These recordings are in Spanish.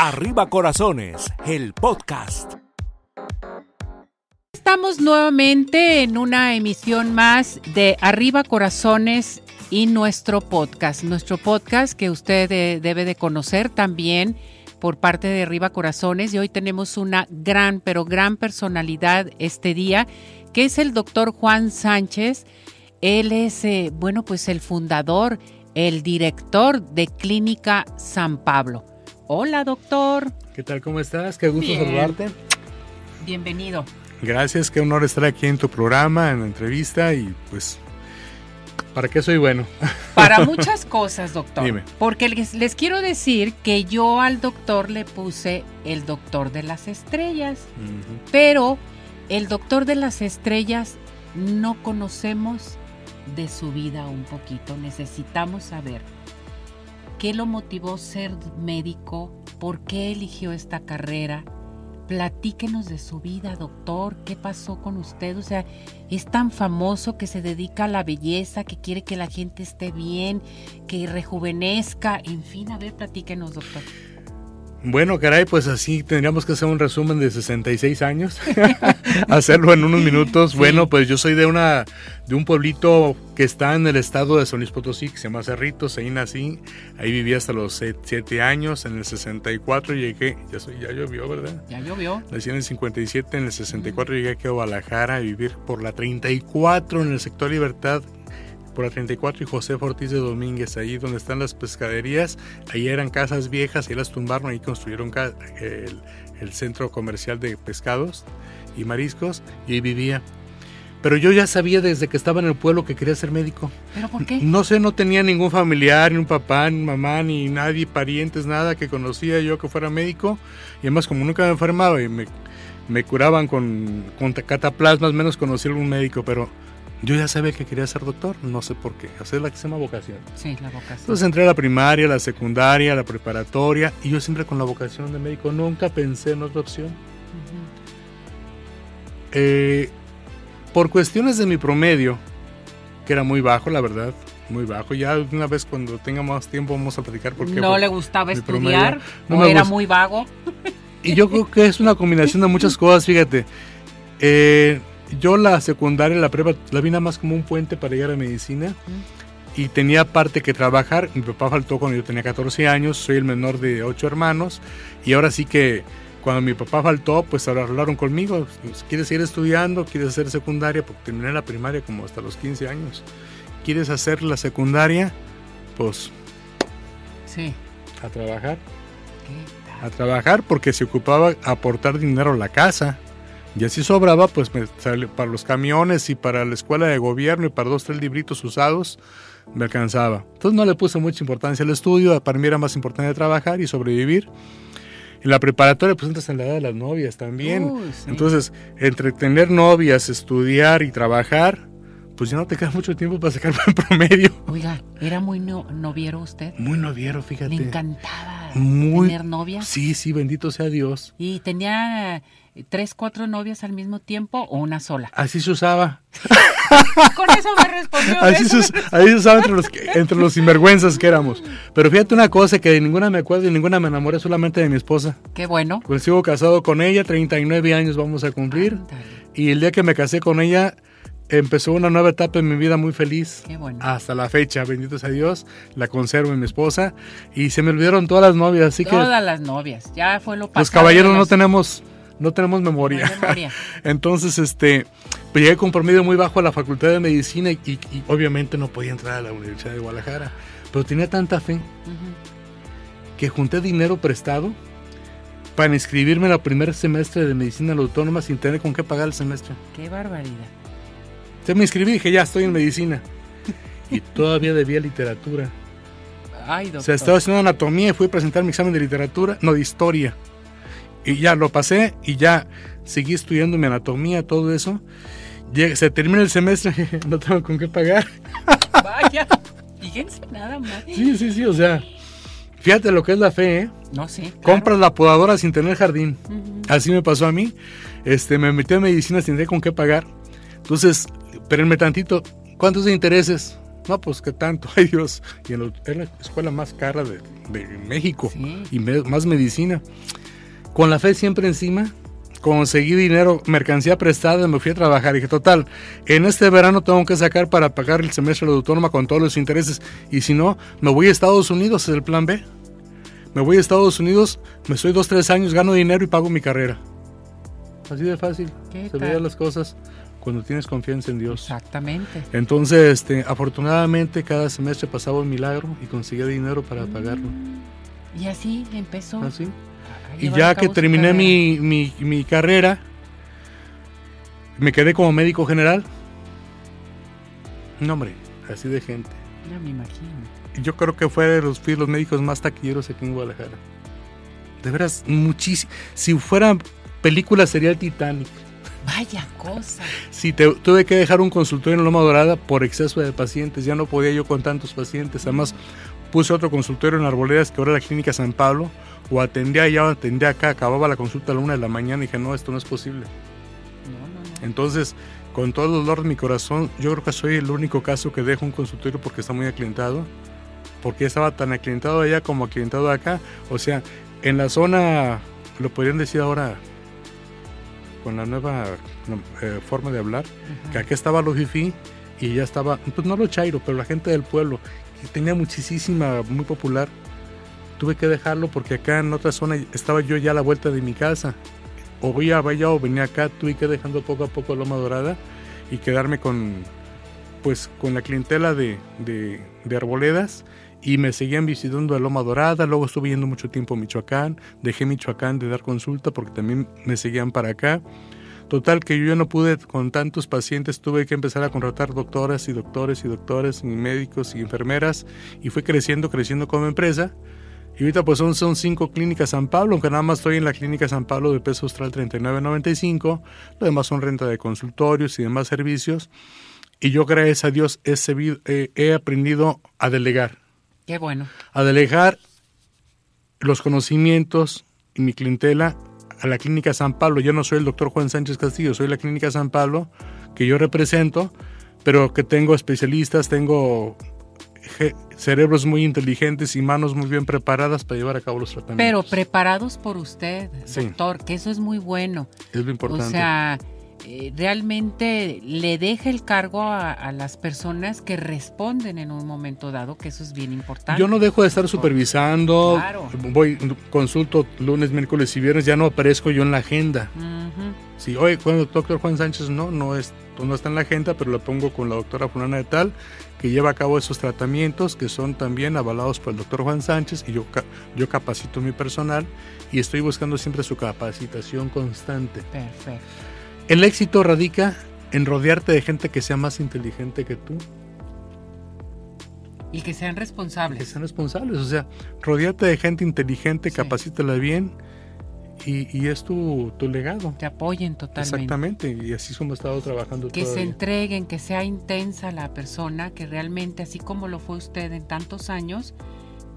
Arriba Corazones, el podcast. Estamos nuevamente en una emisión más de Arriba Corazones y nuestro podcast. Nuestro podcast que usted eh, debe de conocer también por parte de Arriba Corazones y hoy tenemos una gran, pero gran personalidad este día, que es el doctor Juan Sánchez. Él es, eh, bueno, pues el fundador, el director de Clínica San Pablo. Hola, doctor. ¿Qué tal? ¿Cómo estás? Qué gusto Bien. saludarte. Bienvenido. Gracias, qué honor estar aquí en tu programa, en la entrevista y pues, ¿para qué soy bueno? Para muchas cosas, doctor. Dime. Porque les, les quiero decir que yo al doctor le puse el doctor de las estrellas, pero el doctor de las estrellas no conocemos de su vida un poquito. Necesitamos saber qué lo motivó ser médico, por qué eligió esta carrera. Platíquenos de su vida, doctor. ¿Qué pasó con usted? O sea, es tan famoso que se dedica a la belleza, que quiere que la gente esté bien, que rejuvenezca. En fin, a ver, platíquenos, doctor. Bueno, caray, pues así tendríamos que hacer un resumen de 66 años, hacerlo en unos minutos. Sí. Bueno, pues yo soy de una de un pueblito que está en el estado de San Luis Potosí, que se llama Cerritos, ahí nací, ahí viví hasta los 7 años, en el 64 llegué, ya, soy, ya llovió, ¿verdad? Ya llovió. Nací en el 57, en el 64 llegué aquí a Guadalajara a vivir por la 34 en el sector Libertad, por la 34 y José Ortiz de Domínguez, ahí donde están las pescaderías, ahí eran casas viejas, ahí las tumbaron, ahí construyeron el, el centro comercial de pescados y mariscos y ahí vivía. Pero yo ya sabía desde que estaba en el pueblo que quería ser médico. ¿Pero por qué? No sé, no tenía ningún familiar, ni un papá, ni mamá, ni nadie, parientes, nada que conocía yo que fuera médico. Y además, como nunca me enfermaba y me, me curaban con, con cataplasmas, menos conocí a algún médico, pero yo ya sabía que quería ser doctor, no sé por qué. Es la que se llama vocación. Sí, la vocación. Entonces entré a la primaria, la secundaria, la preparatoria, y yo siempre con la vocación de médico, nunca pensé en otra opción. Eh, por cuestiones de mi promedio, que era muy bajo, la verdad, muy bajo. Ya una vez cuando tenga más tiempo vamos a platicar por qué. ¿No le gustaba estudiar? promedio. No ¿O era gust- muy vago? Y yo creo que es una combinación de muchas cosas, fíjate. Eh, yo la secundaria, la prepa, la vi nada más como un puente para llegar a medicina. Y tenía parte que trabajar. Mi papá faltó cuando yo tenía 14 años. Soy el menor de 8 hermanos. Y ahora sí que cuando mi papá faltó, pues hablaron conmigo. ¿Quieres seguir estudiando? ¿Quieres hacer secundaria? Porque terminé la primaria como hasta los 15 años. ¿Quieres hacer la secundaria? Pues Sí. a trabajar. ¿Qué tal? a trabajar porque se ocupaba aportar dinero a la casa. Y así sobraba, pues me para los camiones y para la escuela de gobierno y para dos, tres libritos usados, me alcanzaba. Entonces no le puse mucha importancia al estudio, para mí era más importante trabajar y sobrevivir. En la preparatoria, pues entras en la edad de las novias también. Sí. Entonces, entre tener novias, estudiar y trabajar, pues ya no te queda mucho tiempo para sacar buen promedio. Oiga, ¿era muy no- noviero usted? Muy noviero, fíjate. Le encantaba Muy- tener novia. Sí, sí, bendito sea Dios. ¿Y tenía eh, tres, cuatro novias al mismo tiempo o una sola? Así se usaba. Con eso me respondió. Así ¿ves? se, us- así se usaba entre los, entre los sinvergüenzas que éramos. Pero fíjate una cosa, que de ninguna me acuerdo y ninguna me enamoré, solamente de mi esposa. Qué bueno. Pues sigo casado con ella, 39 años vamos a cumplir. Y el día que me casé con ella, empezó una nueva etapa en mi vida muy feliz. Qué bueno. Hasta la fecha, bendito sea Dios, la conservo en mi esposa. Y se me olvidaron todas las novias, así que Todas las novias. Ya fue lo pasado. los caballeros no tenemos, no tenemos no memoria. Entonces, este, pues llegué con promedio muy bajo a la Facultad de Medicina y, y- y obviamente no podía entrar a la Universidad de Guadalajara. Pero tenía tanta fe que junté dinero prestado para inscribirme en el primer semestre de Medicina en la Autónoma sin tener con qué pagar el semestre. Qué barbaridad. Entonces me inscribí y dije, ya estoy en Medicina. Y todavía debía literatura. Ay. O sea, estaba haciendo anatomía y fui a presentar mi examen de literatura, no, de historia. Y ya lo pasé y ya seguí estudiando mi anatomía, todo eso. Llega- se termina el semestre, no tengo con qué pagar. Vaya. Fíjense nada más. Sí, sí, sí, o sea, fíjate lo que es la fe, ¿eh? No sé. claro. Compras la podadora sin tener jardín. Así me pasó a mí. Este, me metí a medicina sin tener con qué pagar. Entonces, espérenme tantito, ¿cuántos de intereses? No, pues qué tanto, ay Dios. Y en, la escuela más cara de, México y más medicina. Con la fe siempre encima, conseguí dinero, mercancía prestada, me fui a trabajar. Y dije, total, en este verano tengo que sacar para pagar el semestre de autónoma con todos los intereses. Y si no, me voy a Estados Unidos, es el plan B. Me voy a Estados Unidos, me estoy dos, tres años, gano dinero y pago mi carrera. Así de fácil. Se veían las cosas cuando tienes confianza en Dios. Exactamente. Entonces, este, afortunadamente, cada semestre pasaba un milagro y conseguía dinero para mm. pagarlo. Y así empezó. Así. Y ya que terminé mi, mi, mi, carrera, me quedé como médico general. No, hombre, así de gente. Ya me imagino. Yo creo que fue de los, los médicos más taquilleros aquí en Guadalajara. De veras, muchísimo. Si fuera película sería el Titanic. Vaya cosa. Sí, tuve que dejar un consultorio en Loma Dorada por exceso de pacientes. Ya no podía yo con tantos pacientes. Además, puse otro consultorio en Arboledas, que ahora la Clínica San Pablo. O atendía allá o atendía acá. Acababa la consulta a la una de la mañana y dije, no, esto no es posible. Entonces, con todo el dolor de mi corazón, yo creo que soy el único caso que dejo un consultorio porque está muy aclientado. Porque estaba tan aclientado allá como aclientado acá. O sea, en la zona, lo podrían decir ahora, con la nueva eh, forma de hablar, que aquí estaba lo fifi y ya estaba, pues no lo chairo, pero la gente del pueblo, que tenía muchísima, muy popular, tuve que dejarlo porque acá en otra zona estaba yo ya a la vuelta de mi casa. O voy a vaya o venía acá, tuve que dejando poco a poco Loma Dorada y quedarme con, pues, con la clientela de, de, de arboledas y me seguían visitando a Loma Dorada, luego estuve yendo mucho tiempo a Michoacán, dejé Michoacán de dar consulta porque también me seguían para acá. Total que yo ya no pude con tantos pacientes, tuve que empezar a contratar doctoras y doctores y doctores y médicos y enfermeras y fue creciendo, creciendo como empresa. Y ahorita pues son, son cinco clínicas San Pablo, aunque nada más estoy en la clínica San Pablo de peso austral 39.95, lo demás son renta de consultorios y demás servicios. Y yo gracias a Dios he, he aprendido a delegar Qué bueno. A delegar los conocimientos y mi clientela a la Clínica San Pablo. Yo no soy el doctor Juan Sánchez Castillo, soy la Clínica San Pablo que yo represento, pero que tengo especialistas, tengo cerebros muy inteligentes y manos muy bien preparadas para llevar a cabo los tratamientos. Pero preparados por usted, doctor, que eso es muy bueno. Es lo importante. O sea, eh, realmente le deja el cargo a, las personas que responden en un momento dado, que eso es bien importante. Yo no dejo de estar supervisando, voy, consulto lunes, miércoles y viernes, ya no aparezco yo en la agenda. Si, oye, cuando el doctor Juan Sánchez no, no, es, no está en la agenda, pero lo pongo con la doctora fulana de tal, que lleva a cabo esos tratamientos que son también avalados por el doctor Juan Sánchez y yo, yo capacito mi personal y estoy buscando siempre su capacitación constante. Perfecto. El éxito radica en rodearte de gente que sea más inteligente que tú. Y que sean responsables. Que sean responsables, o sea, rodearte de gente inteligente, capacítala bien y, es tu, legado. Te apoyen totalmente. Exactamente, y así hemos estado trabajando. Que se entreguen, que sea intensa la persona, que realmente, así como lo fue usted en tantos años,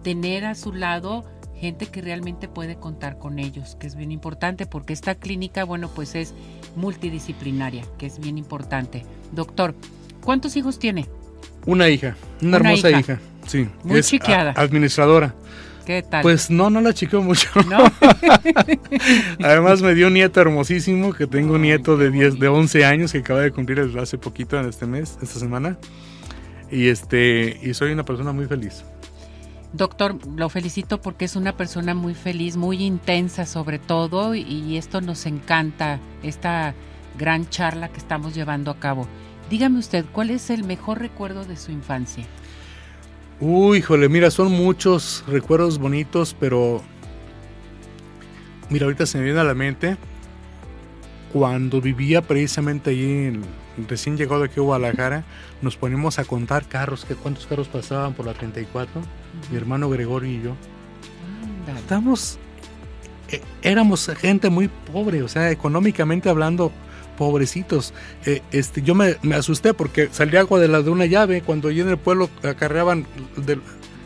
tener a su lado gente que realmente puede contar con ellos, que es bien importante porque esta clínica, bueno, pues es multidisciplinaria, que es bien importante. Doctor, ¿cuántos hijos tiene? Una hija, una, hermosa hija. sí. Muy chiqueada. administradora. ¿Qué tal? Pues no, no la chiqueo mucho. Además me dio un nieto hermosísimo, que tengo un nieto de 10, de 11 años que acaba de cumplir hace poquito en este mes, esta semana. Y este y soy una persona muy feliz. Doctor, lo felicito porque es una persona muy feliz, muy intensa sobre todo y esto nos encanta, esta gran charla que estamos llevando a cabo. Dígame usted, ¿cuál es el mejor recuerdo de su infancia? Uy, híjole, mira, son muchos recuerdos bonitos, pero mira, ahorita se me viene a la mente cuando vivía precisamente allí en, recién llegado aquí a Guadalajara, nos ponemos a contar carros, que cuántos carros pasaban por la 34, mi hermano Gregorio y yo. Estamos, eh, éramos gente muy pobre, o sea, económicamente hablando, pobrecitos. Eh, este, yo me, asusté porque salía agua de la de una llave cuando allí en el pueblo acarreaban de,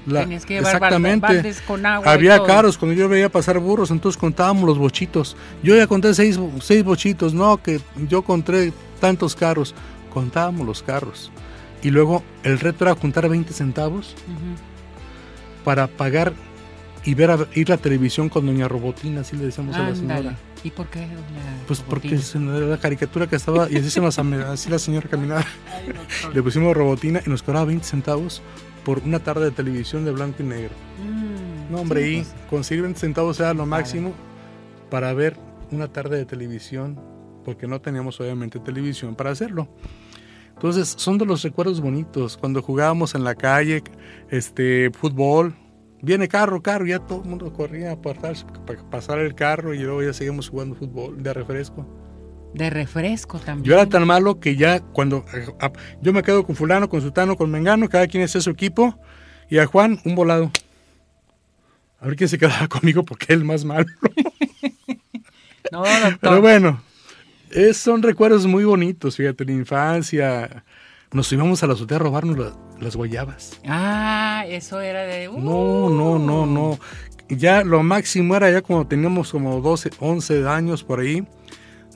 la, que exactamente. con agua Había carros, cuando yo veía pasar burros, entonces contábamos los bochitos. Yo ya conté seis, seis bochitos, no, que yo conté tantos carros. Contábamos los carros. Y luego el reto era juntar 20 centavos para pagar y ver a, ir a la televisión con Doña Robotina, así le decíamos a la señora. ¿Y por qué, doña Pues porque es la caricatura que estaba y así se nos así la señora caminaba. Ay. Le pusimos Robotina y nos cobraba 20 centavos por una tarde de televisión de blanco y negro. Mm, No, hombre, sí, y pues, conseguir 20 centavos era lo máximo para ver una tarde de televisión, porque no teníamos obviamente televisión para hacerlo. Entonces, son de los recuerdos bonitos, cuando jugábamos en la calle, este, fútbol, viene carro, carro, ya todo el mundo corría a pasar, para pasar el carro y luego ya seguimos jugando fútbol de refresco. De refresco también. Yo era tan malo que ya cuando eh, a- yo me quedo con fulano, con sultano, con mengano, cada quien hace su equipo, y a Juan un volado. A ver quién se quedaba conmigo porque es el más malo. No, doctor. Pero bueno, es- son recuerdos muy bonitos, fíjate, la infancia. Nos íbamos a la azotea a robarnos la- las guayabas. Ah, eso era de... uh, No, no, no, no. Ya lo máximo era ya cuando teníamos como 12, 11 años por ahí.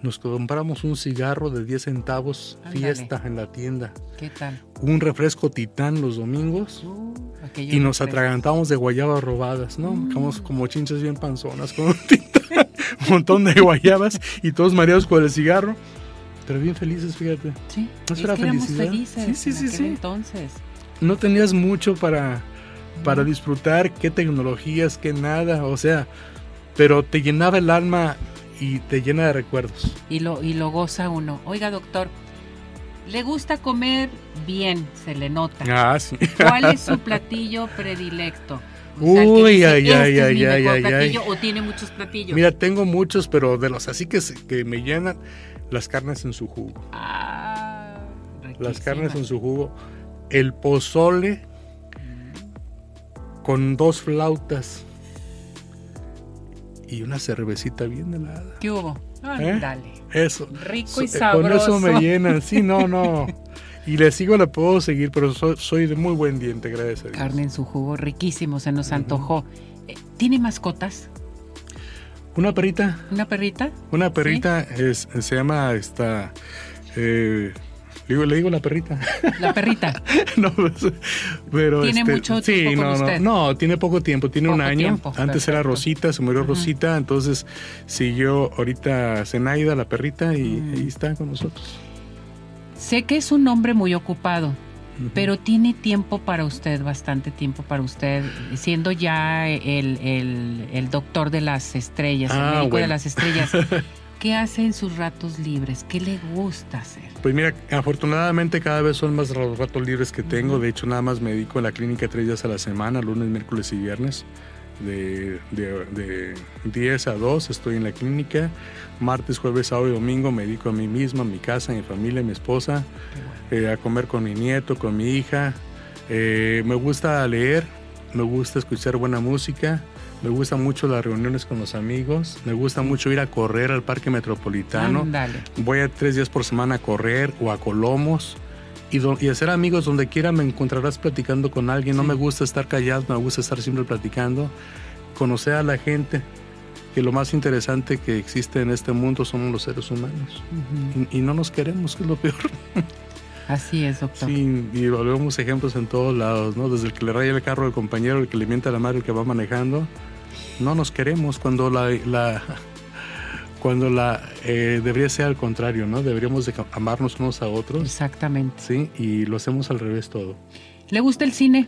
Nos compramos un cigarro de 10 centavos, Ándale. fiesta en la tienda. ¿Qué tal? Un refresco titán los domingos. Uh, Y nos refrescos. atragantamos de guayabas robadas, ¿no? Quedamos como chinches bien panzonas con un titán, un montón de guayabas y todos mareados con el cigarro. Pero bien felices, fíjate. Sí, ¿No es será que éramos felicidad? felices Sí, sí, en sí, aquel sí. entonces. No tenías mucho para, para disfrutar, qué tecnologías, qué nada, o sea, pero te llenaba el alma y te llena de recuerdos. Y lo, y lo goza uno. Oiga, doctor, ¿le gusta comer bien? Se le nota. Ah, sí. ¿Cuál es su platillo predilecto? Uy, ay, "Este ay, ay, ay, ay, ay. platillo", O tiene muchos platillos. Mira, tengo muchos, pero de los así que, que me llenan, las carnes en su jugo. Ah, Las carnes en su jugo. El pozole con dos flautas y una cervecita bien helada. ¿Qué hubo? ¿Eh? Dale. Eso. Rico y So- eh, Con eso sabroso. me llenan. Sí, no, no. Y le sigo, le puedo seguir, pero soy, soy de muy buen diente, gracias a Dios. Carne en su jugo, riquísimo, se nos antojó. Eh, ¿Tiene mascotas? Una perrita, ¿Una perrita? una perrita es, se llama esta. eh, le digo, le digo la perrita. La perrita. no, pues, pero ¿Tiene este, mucho sí, tiempo con no, usted? no, no, tiene poco tiempo, tiene un año. tiempo, Antes era. Rosita, se murió. Rosita, entonces siguió ahorita Zenaida, la perrita, y Mm. ahí está con nosotros. Sé que es un hombre muy ocupado, pero tiene tiempo para usted, bastante tiempo para usted, siendo ya el, el- el doctor de las estrellas, el Ah, médico de las estrellas. ¿Qué hace en sus ratos libres? ¿Qué le gusta hacer? Pues mira, afortunadamente cada vez son más los ratos libres que tengo. De hecho, nada más me dedico a la clínica tres días a la semana, lunes, miércoles y viernes. De, de, de 10 a 2 estoy en la clínica. Martes, jueves, sábado y domingo me dedico a mí mismo, a mi casa, a mi familia, a mi esposa, eh, a comer con mi nieto, con mi hija. Eh, me gusta leer, me gusta escuchar buena música, me gustan mucho las reuniones con los amigos, me gusta mucho ir a correr al parque metropolitano. Ándale. Voy a tres días por semana a correr o a Colomos y, y hacer amigos donde quiera me encontrarás platicando con alguien. No Sí. me gusta estar callado, me gusta estar siempre platicando. Conocer a la gente, que lo más interesante que existe en este mundo somos los seres humanos. Ujú. Y, y no nos queremos, que es lo peor. Así es, doctor. Sí, y volvemos ejemplos en todos lados, ¿no? Desde el que le raya el carro al compañero, el que le mienta la madre, el que va manejando. No nos queremos cuando la... la cuando la eh, debería ser al contrario, ¿no? Deberíamos de amarnos unos a otros, Exactamente. sí, y lo hacemos al revés todo. ¿Le gusta el cine?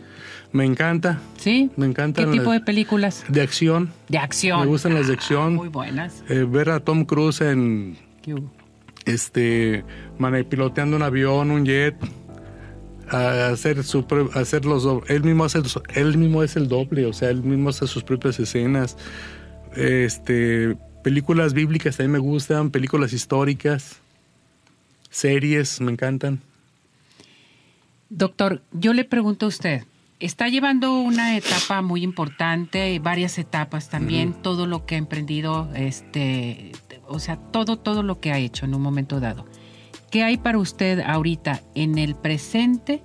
Me encanta, ¿Sí? me encanta ¿Qué tipo de películas? de acción, De acción. Me gustan las de acción. Muy buenas. eh, ver a Tom Cruise en ¿Qué hubo? este piloteando un avión, un jet, a hacer su hacer los él mismo hace él mismo es el doble, o sea, él mismo hace sus propias escenas. Este películas bíblicas también me gustan, películas históricas, series me encantan. Doctor, yo le pregunto a usted, está llevando una etapa muy importante, varias etapas también, todo lo que ha emprendido, este, o sea, todo, todo lo que ha hecho en un momento dado. ¿Qué hay para usted ahorita en el presente,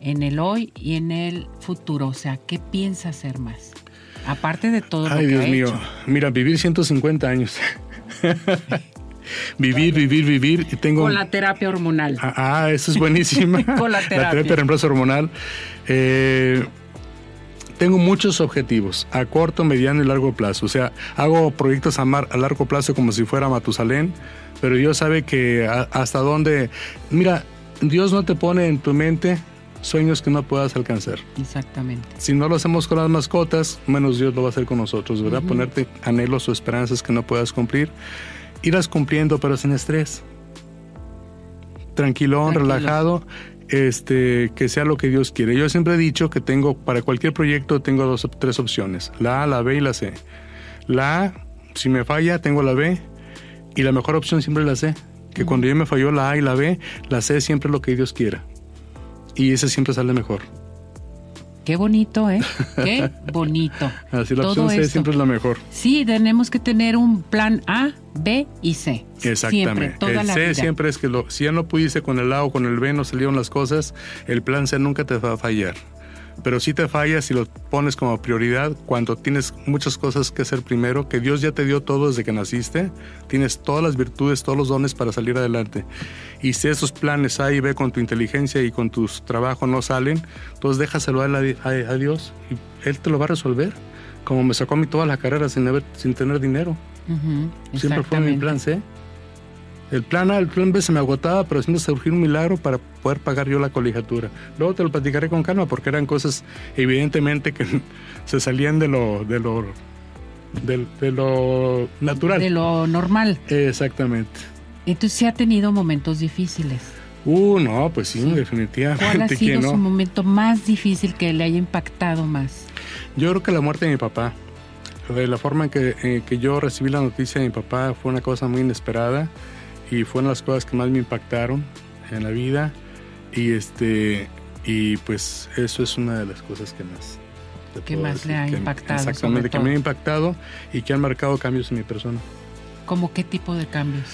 en el hoy y en el futuro? O sea, ¿qué piensa hacer más? Aparte de todo lo Ay, que Dios ha mío. hecho. Mira, vivir 150 años. vivir, vivir, vivir. Y tengo, Con la terapia hormonal. Ah, ah, eso es buenísima. Con la terapia. La terapia de reemplazo hormonal. Eh, tengo muchos objetivos a corto, mediano y largo plazo. O sea, hago proyectos a, mar- a largo plazo como si fuera Matusalén, pero Dios sabe que a- hasta dónde... Mira, Dios no te pone en tu mente sueños que no puedas alcanzar. Exactamente. Si no lo hacemos con las mascotas, menos Dios lo va a hacer con nosotros, ¿verdad? Ponerte anhelos o esperanzas que no puedas cumplir. Irás cumpliendo, pero sin estrés. Tranquilón, Tranquilo. relajado, este, que sea lo que Dios quiere. Yo siempre he dicho que tengo, para cualquier proyecto, tengo dos, tres opciones: la A, la B y la C. La A, si me falla, tengo la B, y la mejor opción siempre es la C. Que cuando yo me falló la A y la B, la C siempre es lo que Dios quiera. Y ese siempre sale mejor. Qué bonito, ¿eh? Qué bonito. Así la Todo opción C esto. siempre es la mejor. Sí, tenemos que tener un plan A, B y C. Exactamente. Siempre, toda el la C vida. siempre es que lo, si ya no pudiste con el A o con el B, no salieron las cosas, el plan C nunca te va a fallar. Pero si te fallas si lo pones como prioridad cuando tienes muchas cosas que hacer primero, que Dios ya te dio todo desde que naciste, tienes todas las virtudes, todos los dones para salir adelante. Y si esos planes A y B con tu inteligencia y con tu trabajo no salen, entonces déjaselo a, a, a Dios y Él te lo va a resolver. Como me sacó a mí toda la carrera sin, haber, sin tener dinero. Siempre fue mi plan C. El plan A, el plan B se me agotaba, pero siempre surgió un milagro para poder pagar yo la colegiatura. Luego te lo platicaré con calma porque eran cosas evidentemente que se salían de lo, de lo, del- de, lo natural. De lo normal. Exactamente. Entonces sí ha tenido momentos difíciles. Uh, no, pues sí, Sí. ¿Cuál ha definitivamente sido que su no. momento más difícil que le haya impactado más? Yo creo que la muerte de mi papá, de la forma en que, en que yo recibí la noticia de mi papá fue una cosa muy inesperada y fueron las cosas que más me impactaron en la vida. Y este y pues eso es una de las cosas que más te ¿Qué puedo más le ha que- impactado, exactamente que me ha impactado y que han marcado cambios en mi persona. ¿Cómo qué tipo de cambios?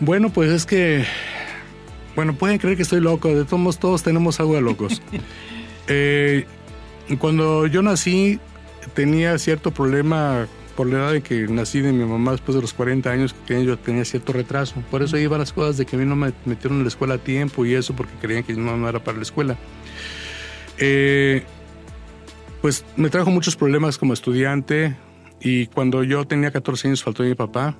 bueno pues es que bueno pueden creer que estoy loco. De todos modos, todos tenemos algo de locos. Eh, cuando yo nací tenía cierto problema por la edad de que nací de mi mamá después de los 40 años, que tenía- yo tenía cierto retraso. Por eso iba a las cosas de que a mí no me metieron en la escuela a tiempo y eso porque creían que no, no era para la escuela. Eh, pues me trajo muchos problemas como estudiante y cuando yo tenía 14 años faltó mi papá.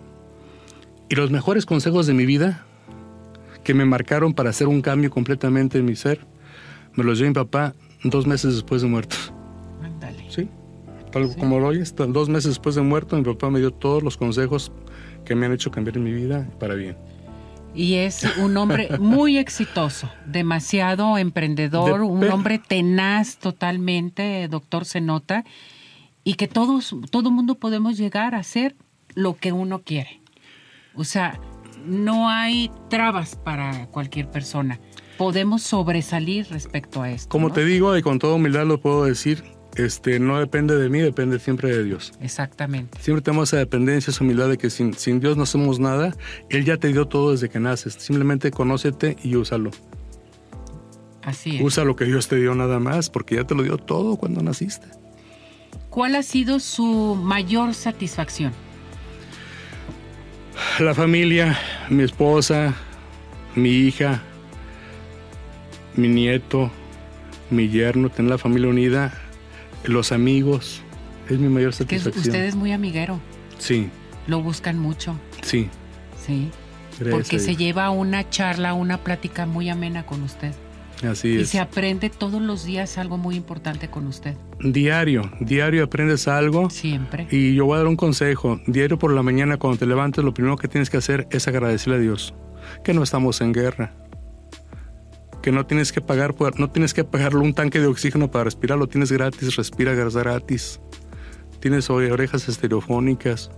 Y los mejores consejos de mi vida que me marcaron para hacer un cambio completamente en mi ser, me los dio mi papá dos meses después de muerto. Ándale. Sí, como lo oyes, dos meses después de muerto, mi papá me dio todos los consejos que me han hecho cambiar en mi vida para bien. Y es un hombre muy exitoso, demasiado emprendedor, De un hombre tenaz totalmente, doctor se nota, y que todos, todo mundo podemos llegar a hacer lo que uno quiere. O sea, no hay trabas para cualquier persona. Podemos sobresalir respecto a esto. Como ¿no? te digo y con toda humildad lo puedo decir, este, no depende de mí, depende siempre de Dios. Exactamente. Siempre tenemos esa dependencia, esa humildad de que sin, sin Dios no somos nada. Él ya te dio todo desde que naces. Simplemente conócete y úsalo. Así es. Usa lo que Dios te dio nada más, porque ya te lo dio todo cuando naciste. ¿Cuál ha sido su mayor satisfacción? La familia, mi esposa, mi hija, mi nieto, mi yerno, tener la familia unida, los amigos, es mi mayor es- satisfacción. usted es muy amiguero, Sí, lo buscan mucho, sí. sí. gracias Porque se lleva una charla, una plática muy amena con usted. Así Y es. se aprende todos los días algo muy importante con usted. Diario, diario aprendes algo. Siempre. Y yo voy a dar un consejo. Diario por la mañana, cuando te levantes, lo primero que tienes que hacer es agradecerle a Dios. Que no estamos en guerra. Que no tienes que pagar, por- no tienes que pagarle un tanque de oxígeno para respirar, lo tienes gratis, respira gratis. Tienes ore- orejas estereofónicas.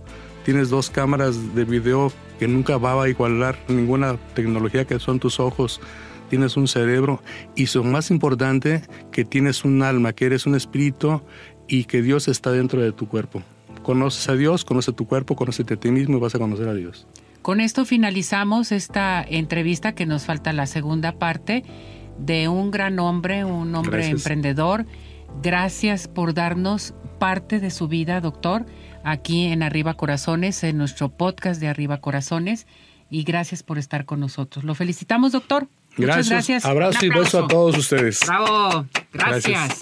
Tienes dos cámaras de video que nunca va a igualar ninguna tecnología que son tus ojos. Tienes un cerebro y lo más importante, que tienes un alma, que eres un espíritu y que Dios está dentro de tu cuerpo. Conoces a Dios, conoce tu cuerpo, conócete a ti mismo y vas a conocer a Dios. Con esto finalizamos esta entrevista que nos falta la segunda parte de un gran hombre, un hombre Gracias. emprendedor. Gracias por darnos parte de su vida, doctor, aquí en Arriba Corazones, en nuestro podcast de Arriba Corazones. y gracias por estar con nosotros. Lo felicitamos, doctor. Gracias. Muchas gracias. Abrazo y beso a todos ustedes. Bravo. Gracias. gracias.